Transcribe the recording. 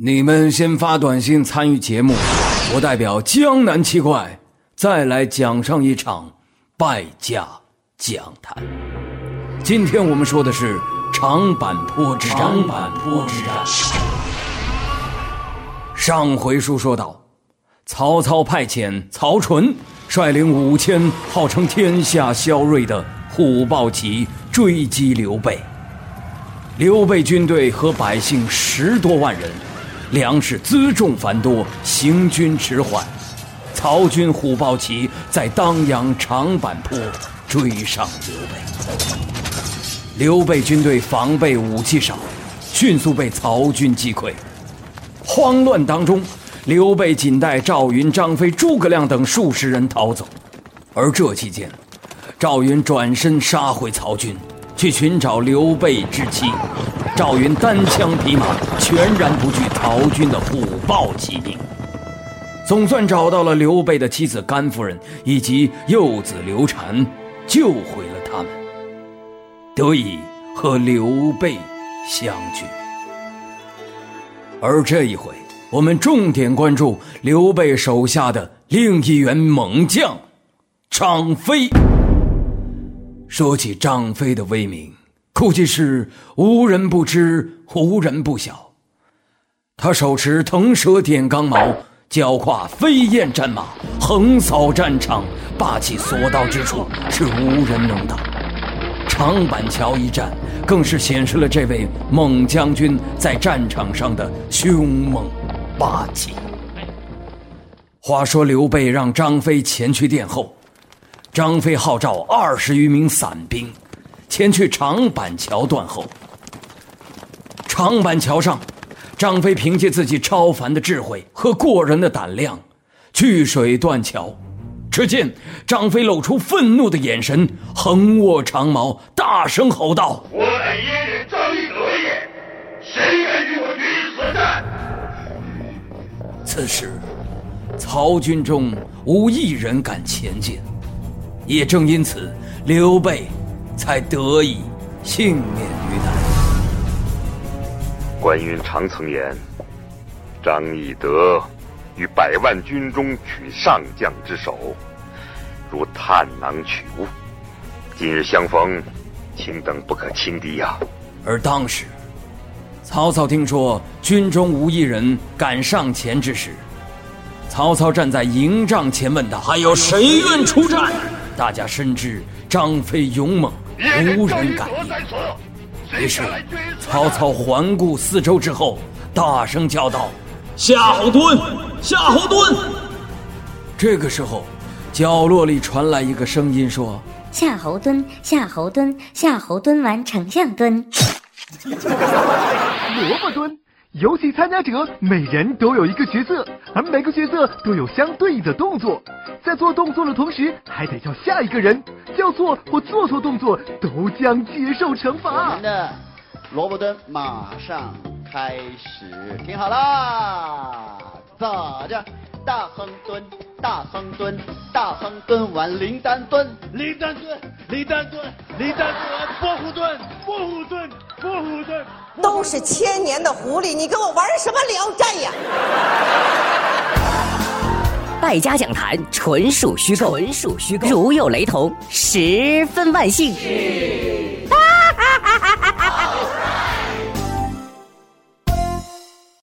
你们先发短信参与节目，我代表江南七怪再来讲上一场败家讲坛。今天我们说的是长坂坡之战。长坂坡之战。上回书说到，曹操派遣曹纯率领五千号称天下骁锐的虎豹骑追击刘备。刘备军队和百姓十多万人。粮食辎重繁多，行军迟缓。曹军虎豹骑在当阳长坂坡追上刘备。刘备军队防备武器少，迅速被曹军击溃。慌乱当中，刘备仅带赵云、张飞、诸葛亮等数十人逃走。而这期间，赵云转身杀回曹军，去寻找刘备之妻。赵云单枪匹马，全然不惧曹军的虎豹骑兵，总算找到了刘备的妻子甘夫人以及幼子刘禅，救回了他们，得以和刘备相聚。而这一回，我们重点关注刘备手下的另一员猛将张飞。说起张飞的威名。估计是无人不知，无人不晓。他手持腾蛇点钢矛，脚跨飞燕战马，横扫战场，霸气所到之处是无人能挡。长板桥一战，更是显示了这位猛将军在战场上的凶猛霸气。话说刘备让张飞前去殿后，张飞号召二十余名散兵。前去长板桥断后。长板桥上，张飞凭借自己超凡的智慧和过人的胆量，去水断桥。只见张飞露出愤怒的眼神，横握长矛，大声吼道：“我乃燕人张翼德也，谁敢与我决一死战？”此时，曹军中无一人敢前进，也正因此，刘备。才得以幸免于难。关云长曾言：“张翼德于百万军中取上将之首，如探囊取物。今日相逢，卿等不可轻敌呀！”而当时，曹操听说军中无一人敢上前之时，曹操站在营帐前问道：“还有谁愿出战？”大家深知张飞勇猛。无人敢应。于是，曹操环顾四周之后，大声叫道：“夏侯惇，夏侯惇！”这个时候，角落里传来一个声音说：“夏侯惇，夏侯惇，夏侯惇完丞相蹲。”萝卜蹲。游戏参加者每人都有一个角色，而每个角色都有相对应的动作，在做动作的同时，还得叫下一个人叫错或做错动作，都将接受惩罚。我们的萝卜蹲马上开始，听好了，走着？大亨蹲，大亨蹲，大亨蹲完林丹蹲，林丹蹲，林丹蹲，林丹蹲完波虎蹲，波虎蹲，波虎蹲。都是千年的狐狸，你跟我玩什么聊斋呀？败家讲坛纯属虚构，纯属虚构，如有雷同，十分万幸。